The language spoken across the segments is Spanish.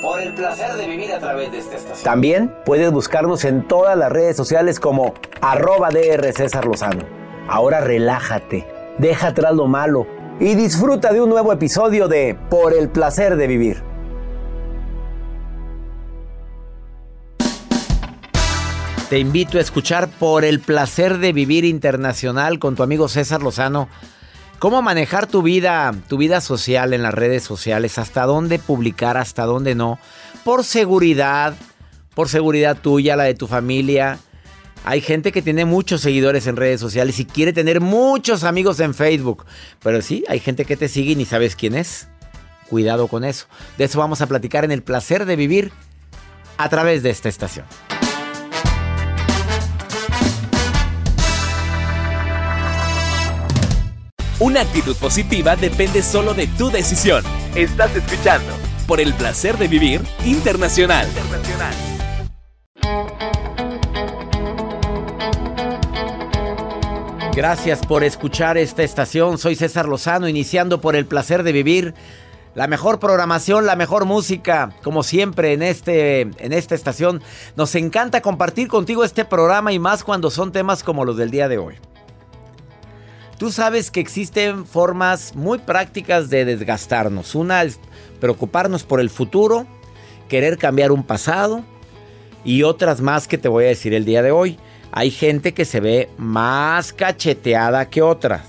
Por el placer de vivir a través de esta estación. También puedes buscarnos en todas las redes sociales como arroba DR César Lozano. Ahora relájate, deja atrás lo malo y disfruta de un nuevo episodio de Por el placer de vivir. Te invito a escuchar Por el placer de vivir internacional con tu amigo César Lozano. Cómo manejar tu vida, tu vida social en las redes sociales, hasta dónde publicar, hasta dónde no. Por seguridad, por seguridad tuya, la de tu familia. Hay gente que tiene muchos seguidores en redes sociales y quiere tener muchos amigos en Facebook. Pero sí, hay gente que te sigue y ni sabes quién es. Cuidado con eso. De eso vamos a platicar en el placer de vivir a través de esta estación. Una actitud positiva depende solo de tu decisión. Estás escuchando por el placer de vivir internacional. Gracias por escuchar esta estación. Soy César Lozano, iniciando por el placer de vivir. La mejor programación, la mejor música, como siempre en, este, en esta estación. Nos encanta compartir contigo este programa y más cuando son temas como los del día de hoy. Tú sabes que existen formas muy prácticas de desgastarnos. Una es preocuparnos por el futuro, querer cambiar un pasado y otras más que te voy a decir el día de hoy. Hay gente que se ve más cacheteada que otras.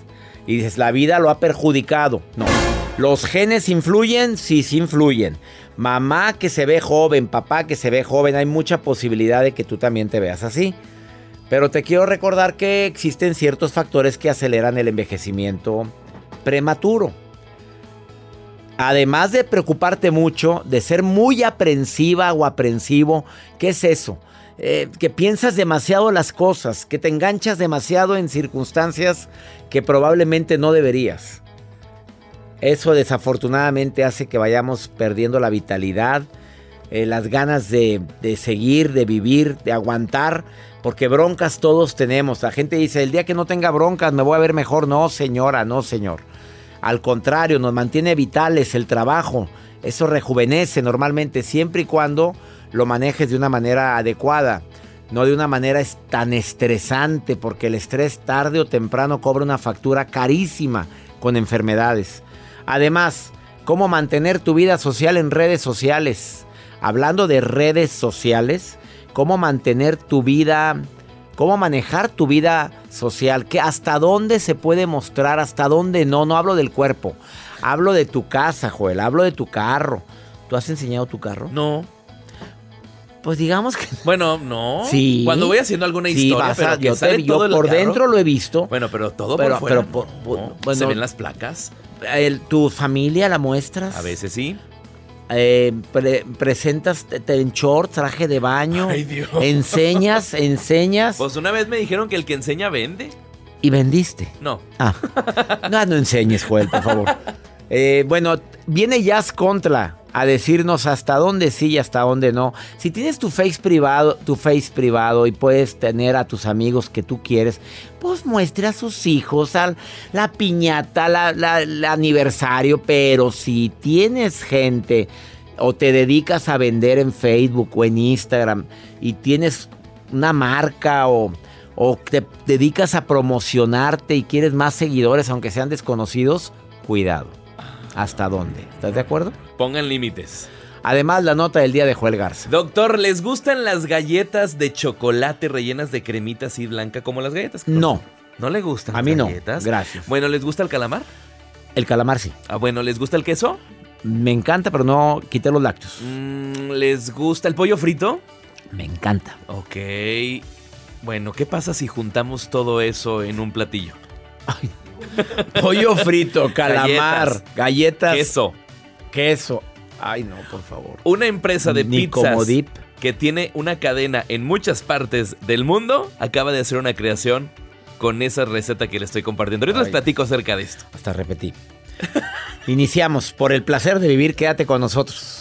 Y dices, la vida lo ha perjudicado. No. ¿Los genes influyen? Sí, sí influyen. Mamá que se ve joven, papá que se ve joven, hay mucha posibilidad de que tú también te veas así. Pero te quiero recordar que existen ciertos factores que aceleran el envejecimiento prematuro. Además de preocuparte mucho, de ser muy aprensiva o aprensivo, ¿qué es eso? Eh, que piensas demasiado las cosas, que te enganchas demasiado en circunstancias que probablemente no deberías. Eso desafortunadamente hace que vayamos perdiendo la vitalidad, eh, las ganas de, de seguir, de vivir, de aguantar, porque broncas todos tenemos. La gente dice, el día que no tenga broncas me voy a ver mejor. No, señora, no, señor. Al contrario, nos mantiene vitales el trabajo. Eso rejuvenece normalmente siempre y cuando lo manejes de una manera adecuada. No de una manera tan estresante, porque el estrés tarde o temprano cobra una factura carísima con enfermedades. Además, cómo mantener tu vida social en redes sociales. Hablando de redes sociales, cómo mantener tu vida, cómo manejar tu vida social, que hasta dónde se puede mostrar, hasta dónde no, no hablo del cuerpo, hablo de tu casa, Joel, hablo de tu carro. ¿Tú has enseñado tu carro? No. Pues digamos que. Bueno, no. Sí. Cuando voy haciendo alguna historia, vas pero a- que yo, te- sale yo todo el por dentro lo he visto. Bueno, pero todo Pero- por fuera. pero por- por- No, bueno- ¿Se ven las placas? El- ¿Tu familia la muestras? A veces sí. Eh, pre- presentas te- te- en short, traje de baño. Ay, Dios. Enseñas, enseñas Pues una vez me dijeron que el que enseña vende. y vendiste. No. Ah, no, no enseñes, Joel, por favor. Eh, bueno, viene Jazz Contra a decirnos hasta dónde sí y hasta dónde no. Si tienes tu face privado, tu face privado y puedes tener a tus amigos que tú quieres, pues muestre a sus hijos, al- la piñata, la- la- el aniversario. Pero si tienes gente o te dedicas a vender en Facebook o en Instagram y tienes una marca o, o te dedicas a promocionarte y quieres más seguidores aunque sean desconocidos, cuidado. ¿Hasta dónde? ¿Estás de acuerdo? Pongan límites. Además, la nota del día de Joel Garza. Doctor, ¿les gustan las galletas de chocolate rellenas de cremita así blanca como las galletas? No, ¿No le gustan a mí no. galletas? Gracias. Bueno, ¿les gusta el calamar? El calamar sí. Ah, bueno, ¿les gusta el queso? Me encanta, pero no quité los lácteos. Mm, ¿Les gusta el pollo frito? Me encanta. Ok. Bueno, ¿qué pasa si juntamos todo eso en un platillo? Pollo frito, calamar, galletas, Queso. queso. Ay, no, por favor. Una empresa de Ni pizzas como dip. que tiene una cadena en muchas partes del mundo acaba de hacer una creación con esa receta que le estoy compartiendo. Ahorita les platico acerca de esto. Hasta repetí. Iniciamos. Por el placer de vivir, quédate con nosotros.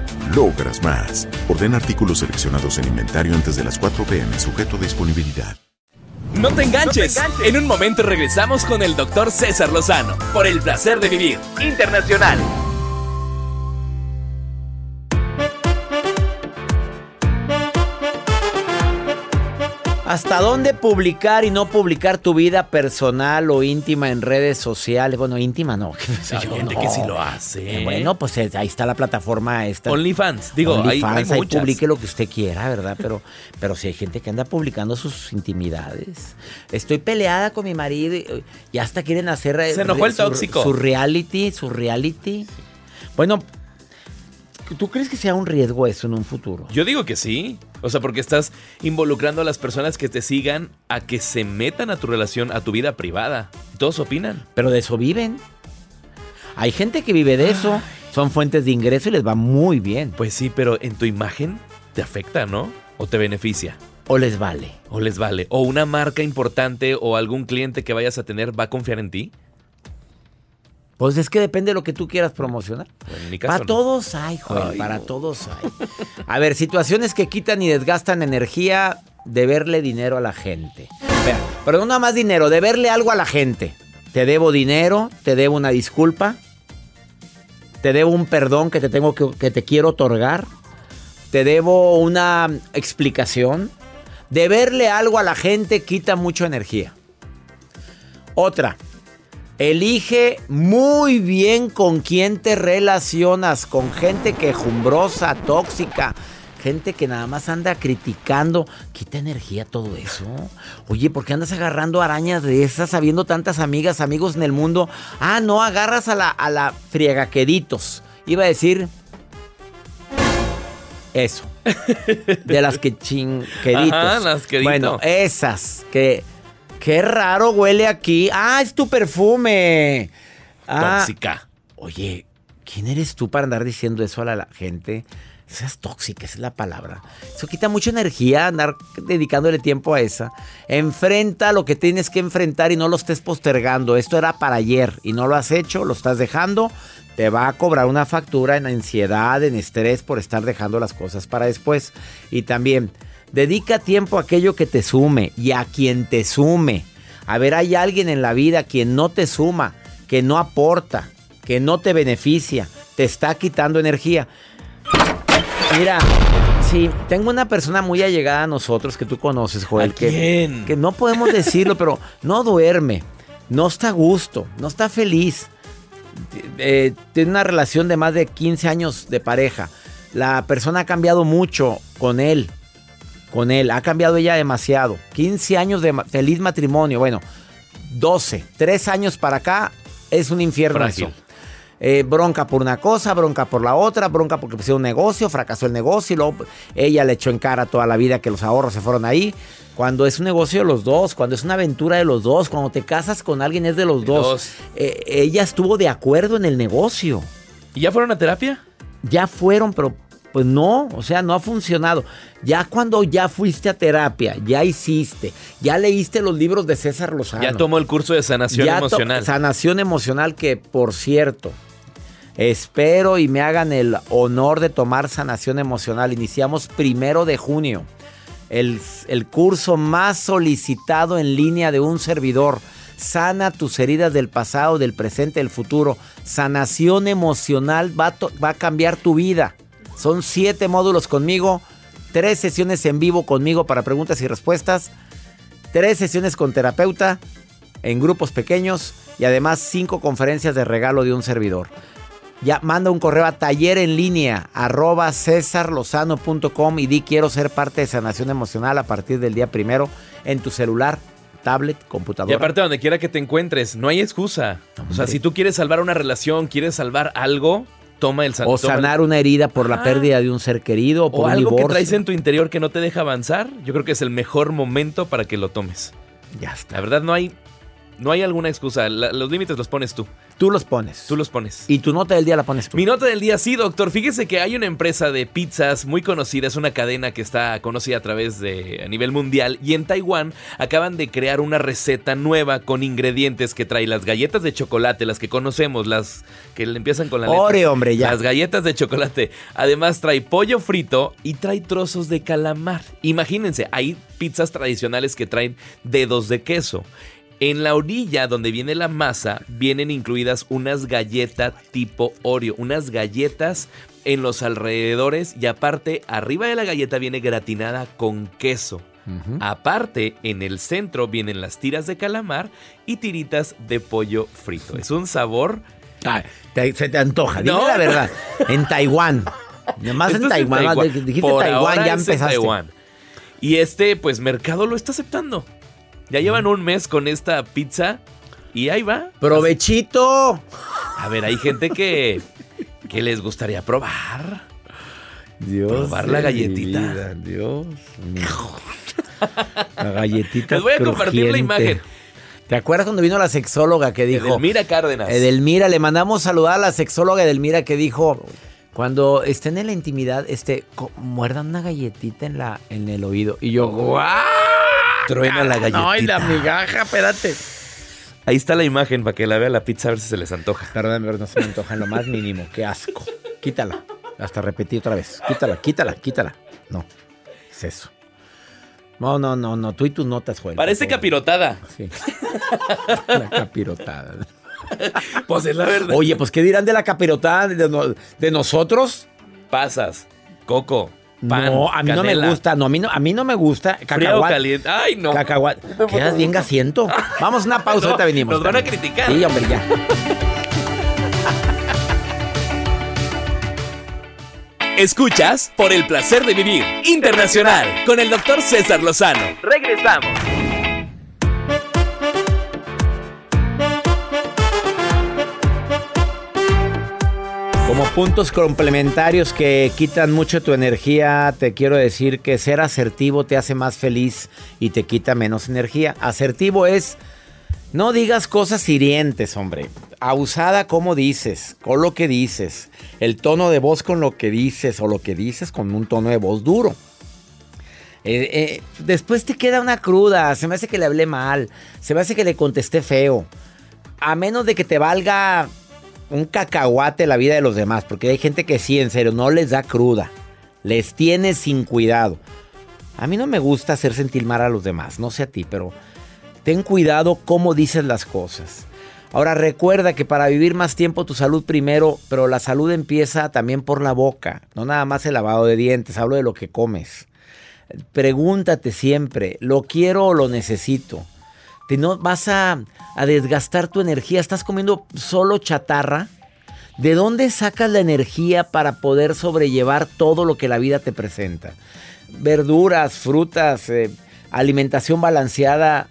logras más. Ordena artículos seleccionados en inventario antes de las 4 pm, sujeto a disponibilidad. No te enganches. En un momento regresamos con el doctor César Lozano por el placer de vivir internacional. ¿Hasta dónde publicar y no publicar tu vida personal o íntima en redes sociales? Bueno, íntima no. Hay gente no. que sí lo hace. Eh, bueno, pues eh, ahí está la plataforma esta. OnlyFans. Digo, hay- hay, OnlyFans, ahí publique lo que usted quiera, ¿verdad? Pero, pero si hay gente que anda publicando sus intimidades. Estoy peleada con mi marido y, y hasta quieren hacer... Se enojó el su- tóxico. Su reality, su reality. Bueno, ¿tú crees que sea un riesgo eso en un futuro? Yo digo que sí. O sea, porque estás involucrando a las personas que te sigan a que se metan a tu relación, a tu vida privada. Todos opinan. Pero de eso viven. Hay gente que vive de eso. Son fuentes de ingreso y les va muy bien. Pues sí, pero en tu imagen te afecta, ¿no? O te beneficia. O les vale. O les vale. O una marca importante o algún cliente que vayas a tener va a confiar en ti. Pues es que depende de lo que tú quieras promocionar. En mi caso. Para no. todos hay, Joel, Ay, para no. todos hay. A ver, situaciones que quitan y desgastan energía de verle dinero a la gente. Pero no nada más dinero, de verle algo a la gente. Te debo dinero, te debo una disculpa, te debo un perdón que te tengo que, que te quiero otorgar, te debo una explicación. De verle algo a la gente quita mucha energía. Otra, Elige muy bien con quién te relacionas, con gente quejumbrosa, tóxica, Gente que nada más anda criticando. Quita energía todo eso. Oye, ¿por qué andas agarrando arañas de esas, sabiendo tantas amigas, amigos en el mundo? Ah, no, agarras a la, a la friegaqueritos. Iba a decir. Eso. De las que chinqueritos. Ajá, las queritos. Bueno, esas que. Qué raro huele aquí. Ah, es tu perfume. Ah, Tóxica. Oye, ¿quién eres tú para andar diciendo eso a la, la gente? Esas tóxica, esa es la palabra. Eso quita mucha energía andar dedicándole tiempo a esa. Enfrenta lo que tienes que enfrentar y no lo estés postergando. Esto era para ayer y no lo has hecho, lo estás dejando. Te va a cobrar una factura en ansiedad, en estrés por estar dejando las cosas para después. Y también, dedica tiempo a aquello que te sume y a quien te sume. A ver, hay alguien en la vida quien no te suma, que no aporta, que no te beneficia, te está quitando energía. Mira, sí, tengo una persona muy allegada a nosotros que tú conoces, Joel. ¿A que, quién? que no podemos decirlo, pero no duerme, no está a gusto, no está feliz. Eh, tiene una relación de más de 15 años de pareja. La persona ha cambiado mucho con él. Con él, ha cambiado ella demasiado. 15 años de feliz matrimonio. Bueno, 12, 3 años para acá es un infierno. Eh, bronca por una cosa, bronca por la otra, bronca porque pusieron un negocio, fracasó el negocio y luego ella le echó en cara toda la vida que los ahorros se fueron ahí. Cuando es un negocio de los dos, cuando es una aventura de los dos, cuando te casas con alguien es de los dos. dos. Eh, ella estuvo de acuerdo en el negocio. ¿Y ya fueron a terapia? Ya fueron, pero pues no, o sea, no ha funcionado. Ya cuando ya fuiste a terapia, ya hiciste, ya leíste los libros de César Lozano. Ya tomó el curso de sanación Ya emocional. Sanación emocional que, por cierto, espero y me hagan el honor de tomar sanación emocional. Iniciamos primero de junio. El, el curso más solicitado en línea de un servidor. Sana tus heridas del pasado, del presente, del futuro. Sanación emocional va va a cambiar tu vida. Son siete módulos conmigo, tres sesiones en vivo conmigo para preguntas y respuestas, tres sesiones con terapeuta en grupos pequeños y además cinco conferencias de regalo de un servidor. Ya manda un correo a taller en línea arroba cesarlozano.com y di quiero ser parte de sanación emocional a partir del día primero en tu celular, tablet, Y computadora. aparte, donde quiera que te encuentres, no hay excusa. O sea, si tú quieres salvar una relación, quieres salvar algo, toma el san- o toma el- sanar una herida por la Ah. pérdida de un ser querido o por o un algo que traes en tu interior que no te deja avanzar. Yo creo que es el mejor momento para que lo tomes. Ya está. La verdad, no hay, no hay alguna excusa. La- los límites los pones tú. Tú los pones. Tú los pones. Y tu nota del día la pones tú. Mi nota del día, sí, doctor. Fíjese que hay una empresa de pizzas muy conocida, es una cadena que está conocida a través de a nivel mundial y en Taiwán acaban de crear una receta nueva con ingredientes que trae las galletas de chocolate, las que conocemos, las que le empiezan con la letra. Oreo, hombre, ya. Las galletas de chocolate. Además trae pollo frito y trae trozos de calamar. Imagínense, hay pizzas tradicionales que traen dedos de queso. En la orilla donde viene la masa vienen incluidas unas galletas tipo Oreo, unas galletas en los alrededores y aparte arriba de la galleta viene gratinada con queso. Aparte, en el centro vienen las tiras de calamar y tiritas de pollo frito. Es un sabor te- se te antoja, dime No, la verdad. En Taiwán. Nomás en Taiwán. Taiwán. ah, Dijiste Por Taiwán, ahora ya en empezaste. Taiwán. Y este, pues, mercado lo está aceptando. Ya llevan un mes con esta pizza y ahí va. ¡Provechito! A ver, hay gente que, que les gustaría probar. Dios. Probar la galletita. vida, Dios. La galletita. Les voy a compartir la imagen. ¿Te acuerdas cuando vino la sexóloga que dijo? Edelmira Cárdenas. Edelmira, le mandamos saludar a la sexóloga Edelmira que dijo, cuando estén en la intimidad, este, muerdan una galletita en la, en el oído. Y yo, ¡guau! Truena la galletita. Ay, la migaja, espérate. Ahí está la imagen para que la vea la pizza a ver si se les antoja. Perdón, pero no se me antoja en lo más mínimo. Qué asco. Quítala. Hasta repetí otra vez. Quítala, quítala, quítala. No. Es eso. No, no, no, no. Tú y tus notas, Joel. Parece capirotada. Sí. La capirotada. Pues es la verdad. Oye, pues ¿qué dirán de la capirotada de, no- de nosotros? Pasas, coco, pan, no, a mí no me gusta. No, a mí no, a mí no me gusta. Cacahuate. caliente. Ay, no. Cacahuate. Quedas bien gasiento. Vamos a una pausa, No, ahorita venimos. nos van a criticar. Sí, hombre, ya. Escuchas por el placer de vivir internacional con el doctor César Lozano. Regresamos. Como puntos complementarios que quitan mucho tu energía, te quiero decir que ser asertivo te hace más feliz y te quita menos energía. Asertivo es, no digas cosas hirientes, hombre. Abusada como dices, con lo que dices. El tono de voz con lo que dices o lo que dices con un tono de voz duro. Eh, eh, después te queda una cruda, se me hace que le hablé mal, se me hace que le contesté feo. A menos de que te valga un cacahuate la vida de los demás, porque hay gente que sí, en serio, no les da cruda, les tiene sin cuidado. A mí no me gusta hacer sentir a los demás, no sé a ti, pero ten cuidado cómo dices las cosas. Ahora recuerda que para vivir más tiempo tu salud primero, pero la salud empieza también por la boca, no nada más el lavado de dientes, hablo de lo que comes. Pregúntate siempre, ¿lo quiero o lo necesito? Te no vas a, a desgastar tu energía, estás comiendo solo chatarra. ¿De dónde sacas la energía para poder sobrellevar todo lo que la vida te presenta? Verduras, frutas, eh, alimentación balanceada,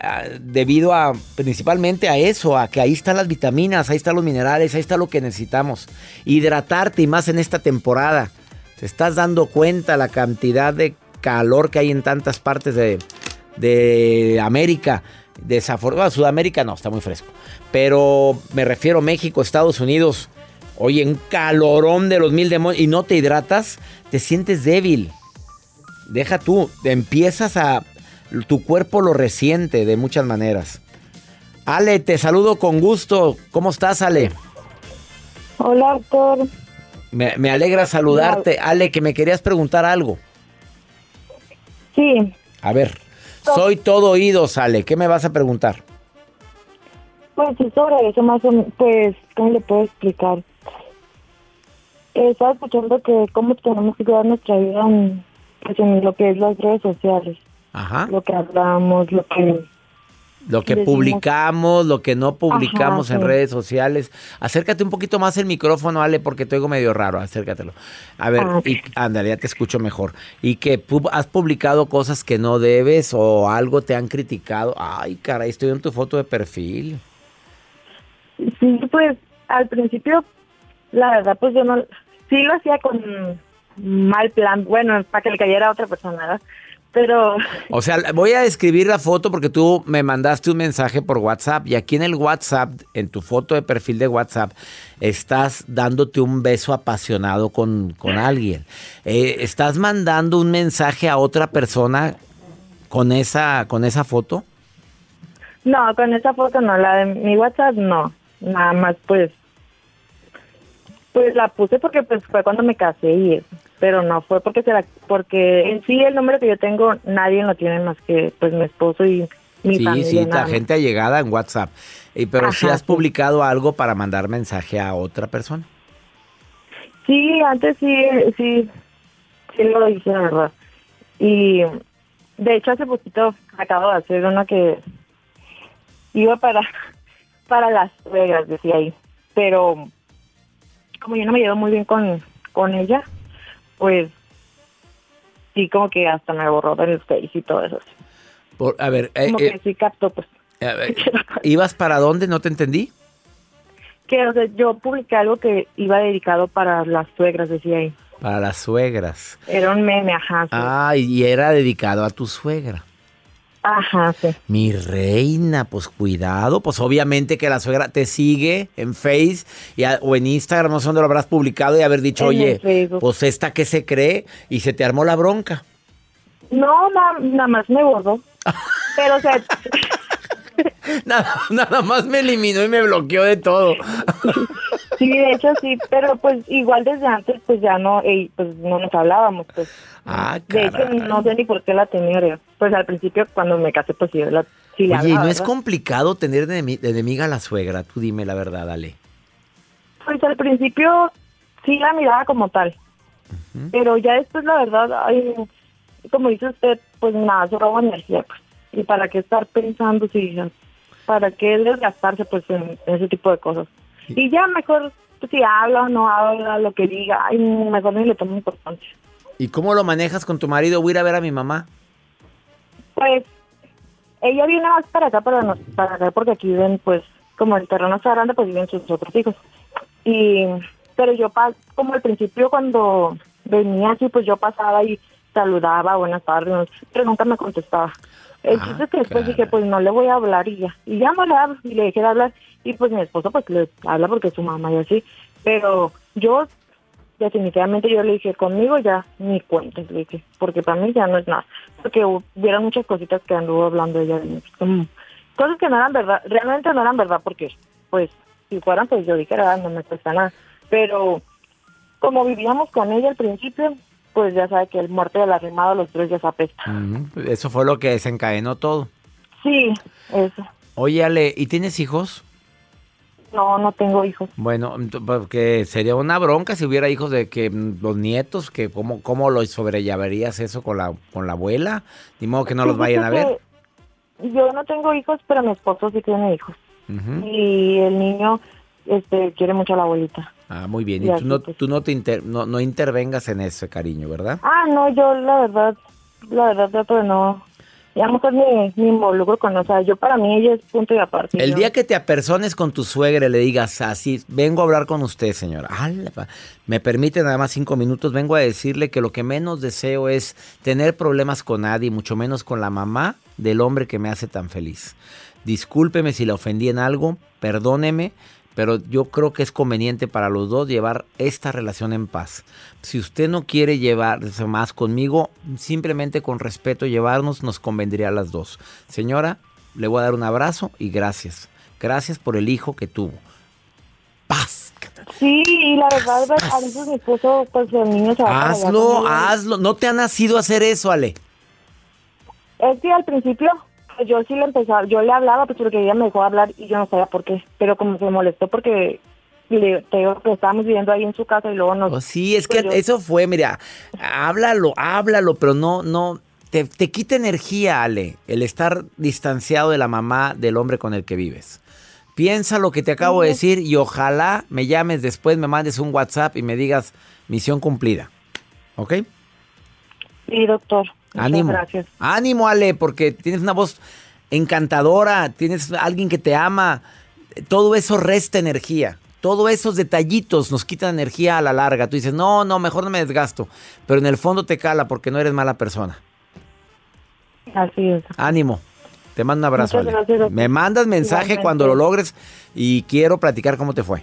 ah, debido a principalmente a eso, a que ahí están las vitaminas, ahí están los minerales, ahí está lo que necesitamos. Hidratarte y más en esta temporada. Te estás dando cuenta la cantidad de calor que hay en tantas partes de, de América. Desafortunadamente, Sudamérica no, está muy fresco. Pero me refiero a México, Estados Unidos. Oye, un calorón de los mil demonios y no te hidratas, te sientes débil. Deja tú, empiezas a... Tu cuerpo lo resiente de muchas maneras. Ale, te saludo con gusto. ¿Cómo estás, Ale? Hola, doctor. Me, me alegra saludarte. Ale, que me querías preguntar algo. Sí. A ver, soy todo oídos, Ale. ¿Qué me vas a preguntar? Pues sí, sobre eso más o menos, pues, ¿cómo le puedo explicar? Eh, estaba escuchando que cómo tenemos que cuidar nuestra vida en, pues, en lo que es las redes sociales. Ajá. Lo que hablamos, lo que... Lo que Decimos- publicamos, lo que no publicamos Ajá, en sí. redes sociales. Acércate un poquito más el micrófono, Ale, porque te oigo medio raro. Acércatelo. A ver, Ah, y, ándale, ya te escucho mejor. Y que pu- has publicado cosas que no debes o algo te han criticado. Ay, caray, estoy en tu foto de perfil. Sí, pues al principio, la verdad, pues yo no... Sí lo hacía con mal plan, bueno, para que le cayera a otra persona, ¿verdad? Pero O sea, voy a describir la foto porque tú me mandaste un mensaje por WhatsApp y aquí en el WhatsApp, en tu foto de perfil de WhatsApp, estás dándote un beso apasionado con, con alguien. Eh, ¿Estás mandando un mensaje a otra persona con esa, con esa foto? no, con esa foto no, la de mi WhatsApp no, nada más pues... Pues la puse porque pues fue cuando me casé y eso, pero no fue porque se la, porque en sí el número que yo tengo nadie lo tiene más que pues mi esposo y mi sí, familia. sí, nada la gente allegada en WhatsApp. Y, pero si has sí. publicado algo para mandar mensaje a otra persona. Sí, antes sí, sí, sí lo hice, la verdad. Y de hecho hace poquito acabo de hacer una que iba para, para Las Vegas, decía ahí. Pero como yo no me llevo muy bien con, con ella, pues sí como que hasta me borró del Face y todo eso. Por- a ver, eh, Como eh, que sí captó, pues. a ver, ¿ibas para dónde? ¿No te entendí? Que o sea, yo publiqué algo que iba dedicado para las suegras, decía ahí. Para las suegras. Era un meme, ajá. sí. Ah, y era dedicado a tu suegra. Ajá, sí. Mi reina, pues cuidado, pues obviamente que la suegra te sigue en Face y a- o en Instagram, no sé dónde lo habrás publicado y haber dicho, En oye, pues esta que se cree y se te armó la bronca. No, na- nada más me borró. Pero, o sea, Nada, nada más me eliminó y me bloqueó de todo. sí, de hecho sí, pero pues igual desde antes pues ya no, ey, pues no nos hablábamos, pues. Ah, De hecho no sé ni por qué la tenía. Pues al principio cuando me casé pues sí, la, sí Oye, ¿y hablaba, no es ¿verdad? complicado tener de, de enemiga a la suegra? Tú dime la verdad, Ale. Pues al principio sí la miraba como tal. Pero ya después la verdad, ay, como dice usted, pues nada, se roba energía, pues. Y para qué estar pensando si, para qué desgastarse pues en ese tipo de cosas. Y ya mejor pues, si habla o no habla, lo que diga, ay, mejor ni le tomo importancia. ¿Y cómo lo manejas con tu marido? Voy a ir a ver a mi mamá. Pues ella viene más para acá, para, nos, para acá, porque aquí ven, pues, como el terreno está grande, pues viven sus otros hijos. Y, pero yo, como al principio, cuando venía aquí, pues yo pasaba y saludaba, buenas tardes, pero nunca me contestaba. El Ah, chiste es que después dije, pues no le voy a hablar y ya. Y ya no le hablo y le dejé de hablar. Y pues mi esposo, pues le habla porque es su mamá y así. Pero yo, definitivamente, yo le dije, conmigo ya ni cuentes, le dije, porque para mí ya no es nada. Porque hubiera muchas cositas que anduvo hablando ella de mí, cosas que no eran verdad, realmente no eran verdad, porque, pues, si fueran, pues yo dijera, "Ah, no me cuesta nada. Pero como vivíamos con ella al principio, pues ya sabe que el muerte del arrimado los tres ya se apesta. Eso fue lo que desencadenó todo. Sí, eso. Oye, Ale, ¿y tienes hijos? No, no tengo hijos. Bueno, porque sería una bronca si hubiera hijos de que mm, los nietos, que cómo, cómo lo sobrellevarías eso con la, con la abuela, ni modo que no los vayan a ver. Yo no tengo hijos, pero mi esposo sí tiene hijos. Y el niño este quiere mucho a la abuelita. Ah, muy bien. Y Ya, tú no, pues. tú no te inter- no, no intervengas en ese cariño, ¿verdad? Ah, no, yo la verdad, la verdad trato de no, ya mejor ni, ni involucro con, o sea, yo para mí ella es punto y aparte. El Yo- día que te apersones con tu suegra y le digas así, vengo a hablar con usted, señora. Me permite nada más cinco minutos. Vengo a decirle que lo que menos deseo es tener problemas con nadie, mucho menos con la mamá del hombre que me hace tan feliz. Discúlpeme si la ofendí en algo, perdóneme, pero yo creo que es conveniente para los dos llevar esta relación en paz. Si usted no quiere llevarse más conmigo, simplemente con respeto llevarnos nos convendría a las dos. Señora, le voy a dar un abrazo y gracias. Gracias por el hijo que tuvo. Sí, y la verdad, a veces mi esposo, pues el niño se va Hazlo, hazlo. No te ha nacido hacer eso, Ale. Es que al principio pues, yo sí le empezaba, yo le hablaba pues porque ella me dejó hablar y yo no sabía por qué, pero como se molestó porque le, te digo que estábamos viviendo ahí en su casa y luego nos... Pues sí, es que pues, yo- eso fue, mira, háblalo, háblalo, pero no, no, te, te quita energía, Ale, el estar distanciado de la mamá del hombre con el que vives. Piensa lo que te acabo de decir y ojalá me llames después, me mandes un WhatsApp y me digas misión cumplida. ¿Ok? Sí, doctor. Muchas Ánimo. gracias. Ánimo, Ale, porque tienes una voz encantadora, tienes alguien que te ama. Todo eso resta energía. Todos esos detallitos nos quitan energía a la larga. Tú dices, no, no, mejor no me desgasto. Pero en el fondo te cala porque no eres mala persona. Así es. Ánimo. Te mando un abrazo, Ale. gracias. Me mandas mensaje Igualmente. cuando lo logres y quiero platicar cómo te fue.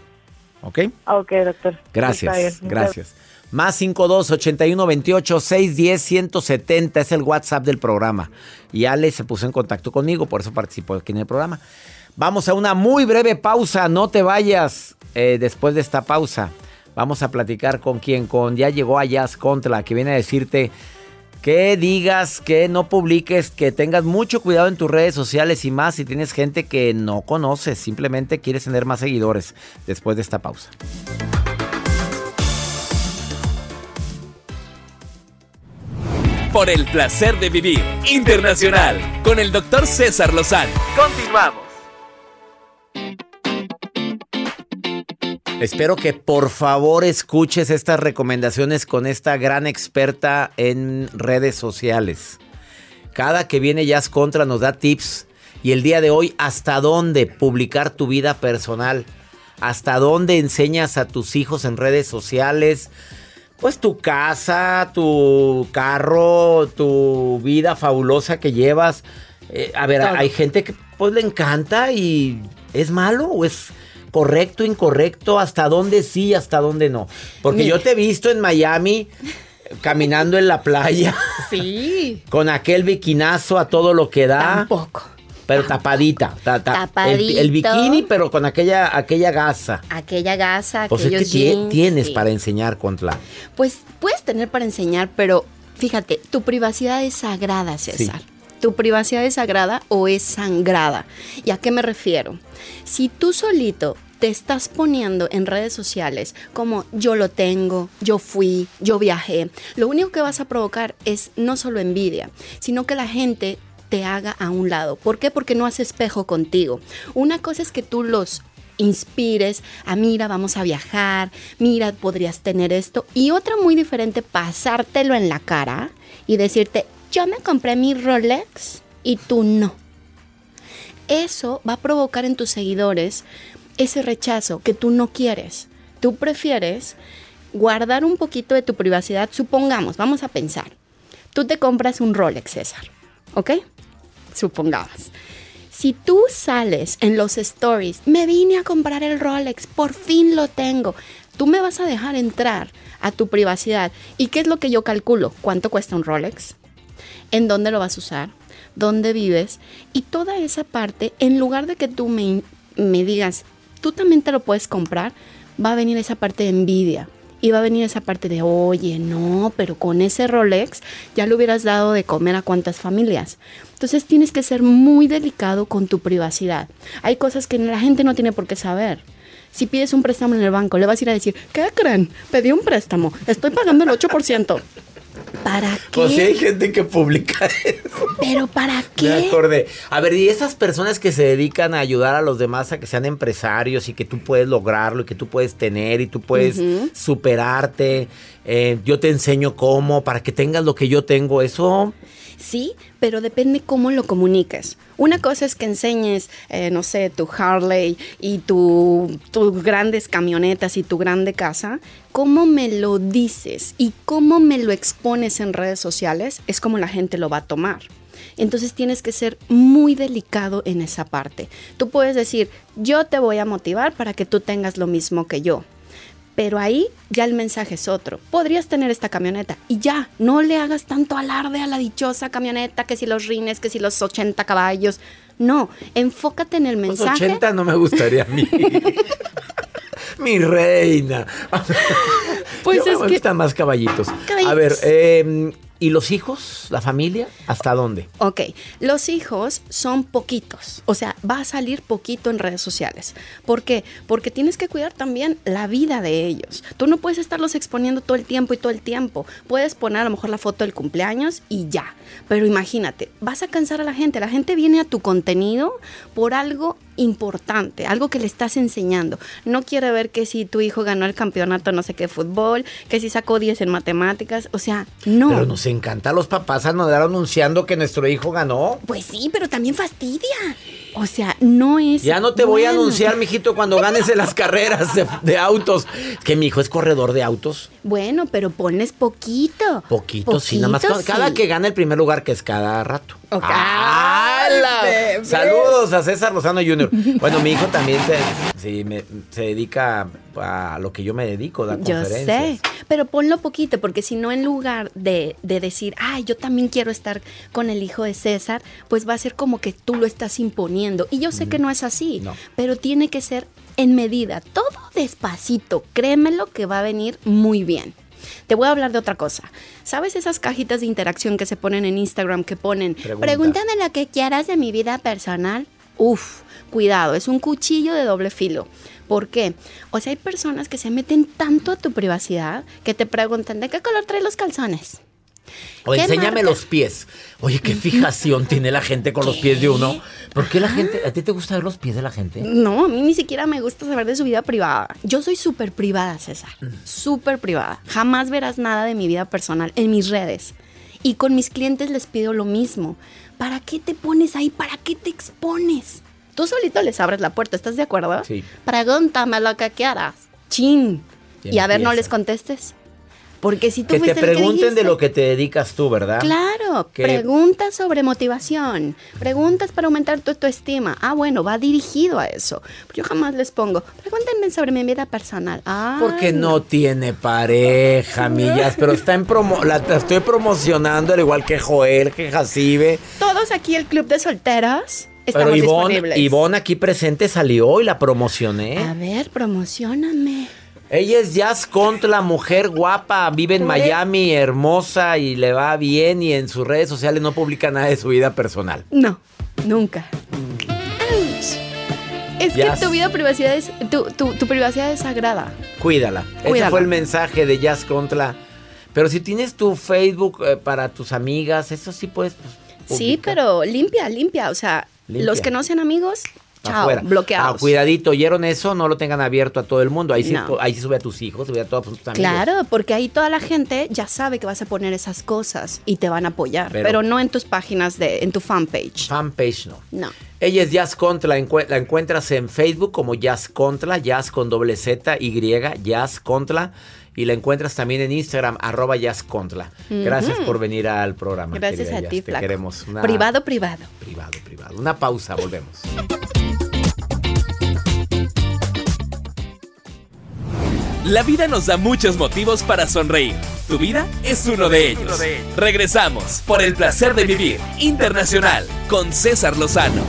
¿Ok? Ok, doctor. Gracias, gracias. Más 52 81 28 610 170 es el WhatsApp del programa. Y Ale se puso en contacto conmigo, por eso participó aquí en el programa. Vamos a una muy breve pausa, no te vayas. Eh, después de esta pausa, vamos a platicar con quien, con ya llegó a Jazz Contra, que viene a decirte que digas, que no publiques, que tengas mucho cuidado en tus redes sociales y más si tienes gente que no conoces, simplemente quieres tener más seguidores después de esta pausa. Por el placer de vivir internacional con el doctor César Lozano. Continuamos. Espero que por favor escuches estas recomendaciones con esta gran experta en redes sociales. Cada que viene Jazz Contra nos da tips y el día de hoy hasta dónde publicar tu vida personal, hasta dónde enseñas a tus hijos en redes sociales, pues tu casa, tu carro, tu vida fabulosa que llevas. Eh, a ver, hay gente que pues le encanta y es malo o es correcto, incorrecto, hasta dónde sí, hasta dónde no. Porque Mira. yo te he visto en Miami caminando en la playa Sí. con aquel biquinazo a todo lo que da. Tampoco. Pero tapadita. ta- ta- el- Tapadito. El, bikini, pero con aquella, aquella gasa. Aquella gasa, Pues es que jeans, tienes sí. para enseñar contra. Pues puedes tener para enseñar, pero fíjate, tu privacidad es sagrada, César. ¿Tu privacidad es sagrada o es sangrada? ¿Y a qué me refiero? Si tú solito te estás poniendo en redes sociales como yo lo tengo, yo fui, yo viajé, lo único que vas a provocar es no solo envidia, sino que la gente te haga a un lado. ¿Por qué? Porque no hace espejo contigo. Una cosa es que tú los inspires a mira, vamos a viajar, mira, podrías tener esto. Y otra muy diferente, pasártelo en la cara y decirte, yo me compré mi Rolex y tú no. Eso va a provocar en tus seguidores ese rechazo que tú no quieres. Tú prefieres guardar un poquito de tu privacidad. Supongamos, vamos a pensar, tú te compras un Rolex, César, ¿ok? Supongamos. Si tú sales en los stories, me vine a comprar el Rolex, por fin lo tengo, tú me vas a dejar entrar a tu privacidad. ¿Y qué es lo que yo calculo? ¿Cuánto cuesta un Rolex? ¿En dónde lo vas a usar? ¿Dónde vives? Y toda esa parte, en lugar de que tú me, me digas, tú también te lo puedes comprar, va a venir esa parte de envidia. Va a venir esa parte de, oye, no, pero con ese Rolex ya le hubieras dado de comer a cuántas familias. Entonces tienes que ser muy delicado con tu privacidad. Hay cosas que la gente no tiene por qué saber. Si pides un préstamo en el banco, le vas a ir a decir, ¿qué creen? Pedí un préstamo, estoy pagando el 8%. ¿Para qué? Pues sí hay gente que publica eso. Pero ¿para qué? Me acordé. A ver, y esas personas que se dedican a ayudar a los demás a que sean empresarios y que tú puedes lograrlo y que tú puedes tener y tú puedes superarte. eh, yo te enseño cómo para que tengas lo que yo tengo. Eso. Sí, pero depende cómo lo comuniques. Una cosa es que enseñes, eh, no sé, tu Harley y tu, tus grandes camionetas y tu grande casa. Cómo me lo dices y cómo me lo expones en redes sociales es como la gente lo va a tomar. Entonces tienes que ser muy delicado en esa parte. Tú puedes decir, yo te voy a motivar para que tú tengas lo mismo que yo. Pero ahí ya el mensaje es otro. Podrías tener esta camioneta y ya, no le hagas tanto alarde a la dichosa camioneta, que si los rines, que si los 80 caballos. No, enfócate en el Los mensaje. 80 no me gustaría a mí. Mi reina. Pues Yo es me que- gustan más caballitos. Caballitos. A ver, eh, ¿y los hijos? ¿La familia? ¿Hasta dónde? Ok, los hijos son poquitos, o sea, va a salir poquito en redes sociales. ¿Por qué? Porque tienes que cuidar también la vida de ellos. Tú no puedes estarlos exponiendo todo el tiempo y todo el tiempo. Puedes poner a lo mejor la foto del cumpleaños y ya. Pero imagínate, vas a cansar a la gente. La gente viene a tu contenido por algo importante, algo que le estás enseñando. No quiere ver que si tu hijo ganó el campeonato no sé qué fútbol, que si sacó 10 en matemáticas, o sea, no. Pero nos encanta a los papás andar anunciando que nuestro hijo ganó. Pues sí, pero también fastidia. O sea, no es. Ya no te voy a anunciar, mijito, cuando ganes en las carreras de, de autos. Que mi hijo es corredor de autos. Bueno, pero ponles poquito. Poquito, sí, nada más. Cada que gana el primer lugar, que es cada rato. Ok. ¡Hala! Ay, bebé. Saludos a César Lozano Jr. Bueno, mi hijo también se, sí, me- se dedica a lo que yo me dedico, da Yo sé, pero ponlo poquito, porque si no, en lugar de, de decir, ay, yo también quiero estar con el hijo de César, pues va a ser como que tú lo estás imponiendo. Y yo sé que no es así, No. pero tiene que ser en medida, todo despacito. Créemelo que va a venir muy bien. Te voy a hablar de otra cosa. ¿Sabes esas cajitas de interacción que se ponen en Instagram que ponen, Pregunta. pregúntame lo que quieras de mi vida personal? Uf, cuidado, es un cuchillo de doble filo. ¿Por qué? O sea, hay personas que se meten tanto a tu privacidad que te preguntan, ¿de qué color trae los calzones? O ¿Qué enséñame marca? los pies. Oye, qué fijación tiene la gente con los pies de uno. ¿Por qué la gente, a ti te gusta ver los pies de la gente? No, a mí ni siquiera me gusta saber de su vida privada. Yo soy súper privada, César. Súper privada. Jamás verás nada de mi vida personal en mis redes. Y con mis clientes les pido lo mismo. ¿Para qué te pones ahí? ¿Para qué te expones? Tú solito les abres la puerta, ¿estás de acuerdo? Sí. Pregúntame lo que quieras. Chin. Y Y a ver, no les contestes. Porque si tú Que te que pregunten de lo que te dedicas tú, ¿verdad? Claro, Que- preguntas sobre motivación, preguntas para aumentar tu autoestima. Ah, bueno, va dirigido a eso. Yo jamás les pongo, pregúntenme sobre mi vida personal. Ah, Porque no tiene pareja, millas, pero está en promo, la, la estoy promocionando al igual que Joel, que Jacibe. Todos aquí el club de solteras Pero Ivonne. Ivonne aquí presente salió y la promocioné. A ver, promocioname. Ella es Jazz Contra, mujer guapa, vive en Miami, hermosa y le va bien y en sus redes sociales no publica nada de su vida personal. No, nunca. Ouch. Es que tu vida privacidad es tu, tu- tu privacidad es sagrada. Cuídala. Ese fue el mensaje de Jazz Contra. Pero si tienes tu Facebook eh, para tus amigas, eso sí puedes. pues, Sí, pero limpia, limpia. O sea, Limpia. los que no sean amigos, Chao, afuera. bloqueados. Ah, cuidadito, ¿oyeron eso? No lo tengan abierto a todo el mundo. Ahí, sí, No. ahí sí sube a tus hijos, sube a todos tus amigos. Claro, porque ahí toda la gente ya sabe que vas a poner esas cosas y te van a apoyar, Pero- pero, no en tus páginas de, en tu fanpage. Fanpage no. No. Ella es Jazz Contra, la, encue- la encuentras en Facebook como Jazz Contra, Jazz con doble Z, Y, Jazz Contra. Y la encuentras también en Instagram, arroba Jazz Contra. Gracias por venir al programa. Gracias a Jazz. ti, Te flaco. queremos. Una- Privado, privado. Privado, privado. Una pausa, volvemos. La vida nos da muchos motivos para sonreír. Tu vida es uno de ellos. Regresamos por el placer de vivir internacional con César Lozano.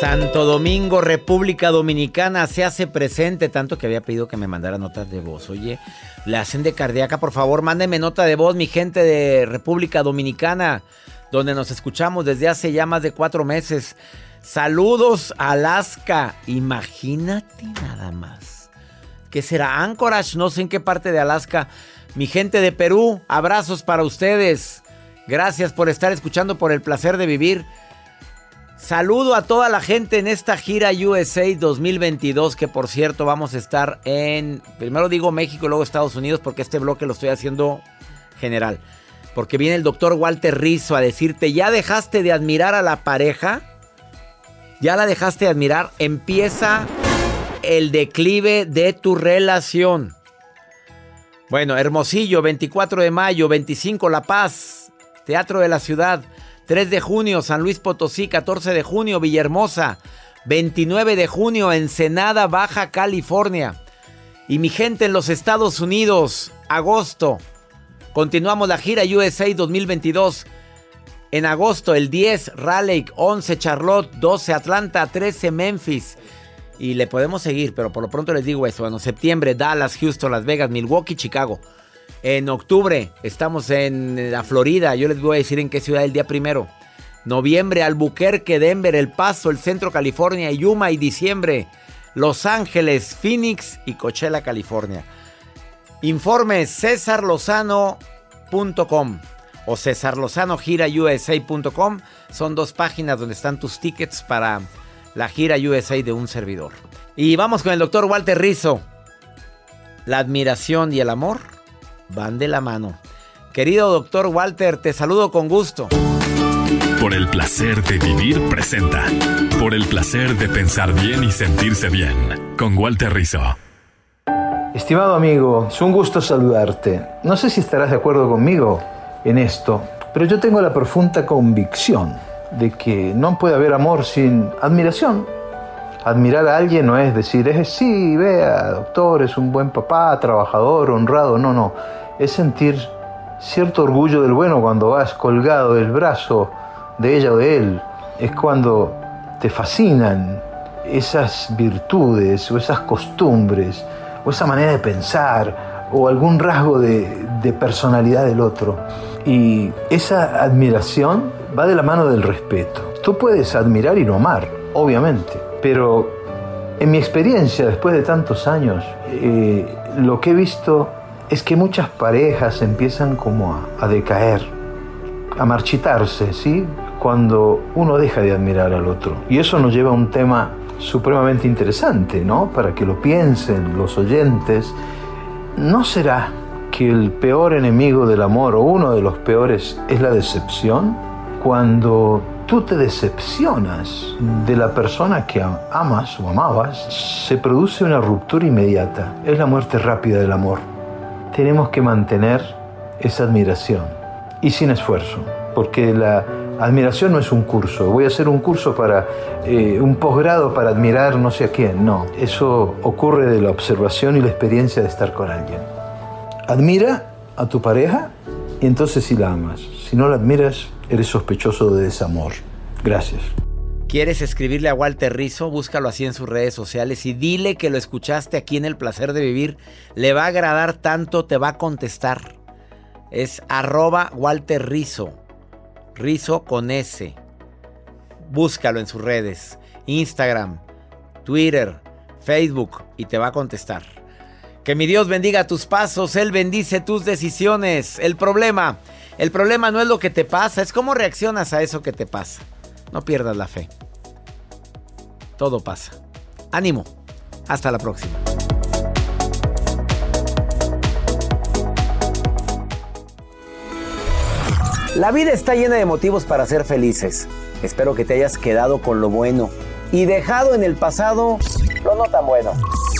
Santo Domingo, República Dominicana, se hace presente, tanto que había pedido que me mandara notas de voz. Oye, le hacen de cardíaca, por favor, mándenme nota de voz, mi gente de República Dominicana, donde nos escuchamos desde hace ya más de cuatro meses. Saludos, Alaska. Imagínate nada más. ¿Qué será? Anchorage, no sé en qué parte de Alaska. Mi gente de Perú, abrazos para ustedes. Gracias por estar escuchando por el placer de vivir. Saludo a toda la gente en esta gira USA 2022, que por cierto vamos a estar en, primero digo México luego Estados Unidos, porque este bloque lo estoy haciendo general. Porque viene el doctor Walter Rizzo a decirte, ¿ya dejaste de admirar a la pareja? ¿Ya la dejaste de admirar? Empieza el declive de tu relación. Bueno, Hermosillo, 24 de mayo, 25 La Paz, Teatro de la Ciudad, 3 de junio San Luis Potosí, 14 de junio Villahermosa, 29 de junio Ensenada, Baja California. Y mi gente en los Estados Unidos, agosto. Continuamos la gira USA 2022. En agosto, el 10 Raleigh, 11 Charlotte, 12 Atlanta, 13 Memphis. Y le podemos seguir, pero por lo pronto les digo eso. Bueno, septiembre, Dallas, Houston, Las Vegas, Milwaukee, Chicago. En octubre estamos en la Florida. Yo les voy a decir en qué ciudad el día primero. Noviembre, Albuquerque, Denver, El Paso, el Centro California, Yuma y diciembre, Los Ángeles, Phoenix y Coachella, California. Informes cesarlozano.com o cesarlozanogirausa.com. Son dos páginas donde están tus tickets para la gira USA de un servidor. Y vamos con el doctor Walter Rizzo. La admiración y el amor van de la mano. Querido doctor Walter, te saludo con gusto. Por el placer de vivir presenta. Por el placer de pensar bien y sentirse bien. Con Walter Rizzo. Estimado amigo, es un gusto saludarte. No sé si estarás de acuerdo conmigo en esto, pero yo tengo la profunda convicción de que no puede haber amor sin admiración. Admirar a alguien no es decir, es sí, vea, doctor, es un buen papá, trabajador, honrado. No, no. Es sentir cierto orgullo del bueno cuando vas colgado del brazo de ella o de él. Es cuando te fascinan esas virtudes o esas costumbres o esa manera de pensar o algún rasgo de personalidad del otro. Y esa admiración va de la mano del respeto. Tú puedes admirar y no amar, obviamente, pero en mi experiencia, después de tantos años, eh, lo que he visto es que muchas parejas empiezan como a, a decaer, a marchitarse, ¿sí? Cuando uno deja de admirar al otro. Y eso nos lleva a un tema supremamente interesante, ¿no? Para que lo piensen los oyentes. ¿No será que el peor enemigo del amor, o uno de los peores, es la decepción? Cuando tú te decepcionas de la persona que amas o amabas, se produce una ruptura inmediata. Es la muerte rápida del amor. Tenemos que mantener esa admiración y sin esfuerzo, porque la admiración no es un curso. Voy a hacer un curso para eh, un posgrado para admirar no sé a quién. No, eso ocurre de la observación y la experiencia de estar con alguien. Admira a tu pareja y entonces si la amas. Si no la admiras, eres sospechoso de desamor. Gracias. ¿Quieres escribirle a Walter Rizzo? Búscalo así en sus redes sociales y dile que lo escuchaste aquí en El Placer de Vivir. Le va a agradar tanto, te va a contestar. Es arroba Walter Rizzo. Rizzo con S. Búscalo en sus redes. Instagram, Twitter, Facebook y te va a contestar. Que mi Dios bendiga tus pasos, Él bendice tus decisiones. El problema, el problema no es lo que te pasa, es cómo reaccionas a eso que te pasa. No pierdas la fe. Todo pasa. Ánimo. Hasta la próxima. La vida está llena de motivos para ser felices. Espero que te hayas quedado con lo bueno y dejado en el pasado lo no tan bueno.